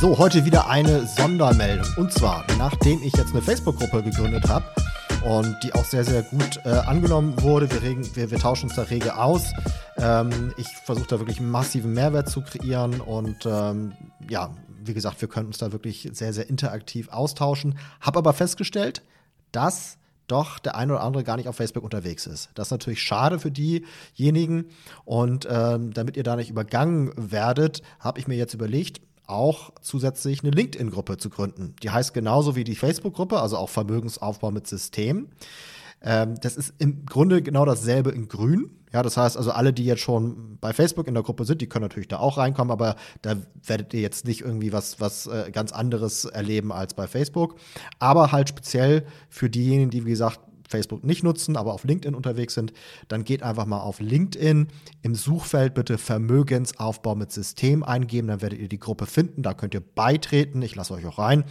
So, heute wieder eine Sondermeldung. Und zwar, nachdem ich jetzt eine Facebook-Gruppe gegründet habe und die auch sehr, sehr gut äh, angenommen wurde, wir, regen, wir, wir, tauschen uns da rege aus. Ähm, ich versuche da wirklich massiven Mehrwert zu kreieren und ähm, ja, wie gesagt, wir können uns da wirklich sehr, sehr interaktiv austauschen. Habe aber festgestellt, dass doch der eine oder andere gar nicht auf Facebook unterwegs ist. Das ist natürlich schade für diejenigen. Und ähm, damit ihr da nicht übergangen werdet, habe ich mir jetzt überlegt, auch zusätzlich eine LinkedIn-Gruppe zu gründen. Die heißt genauso wie die Facebook-Gruppe, also auch Vermögensaufbau mit System. Ähm, das ist im Grunde genau dasselbe in Grün. Ja, das heißt also, alle, die jetzt schon bei Facebook in der Gruppe sind, die können natürlich da auch reinkommen, aber da werdet ihr jetzt nicht irgendwie was, was äh, ganz anderes erleben als bei Facebook. Aber halt speziell für diejenigen, die, wie gesagt, Facebook nicht nutzen, aber auf LinkedIn unterwegs sind, dann geht einfach mal auf LinkedIn. Im Suchfeld bitte Vermögensaufbau mit System eingeben, dann werdet ihr die Gruppe finden, da könnt ihr beitreten, ich lasse euch auch rein.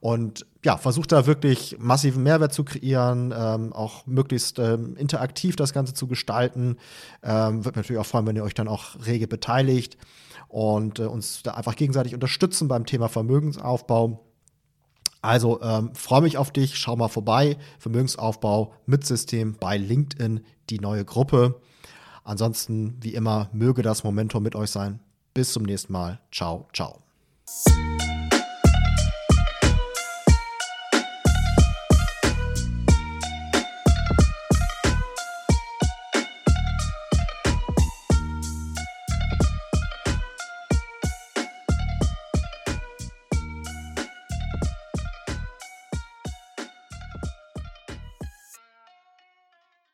Und ja, versucht da wirklich massiven Mehrwert zu kreieren, ähm, auch möglichst ähm, interaktiv das Ganze zu gestalten. Ähm, Würde natürlich auch freuen, wenn ihr euch dann auch rege beteiligt und äh, uns da einfach gegenseitig unterstützen beim Thema Vermögensaufbau. Also ähm, freue mich auf dich, schau mal vorbei. Vermögensaufbau mit System bei LinkedIn, die neue Gruppe. Ansonsten, wie immer, möge das Momentum mit euch sein. Bis zum nächsten Mal. Ciao, ciao.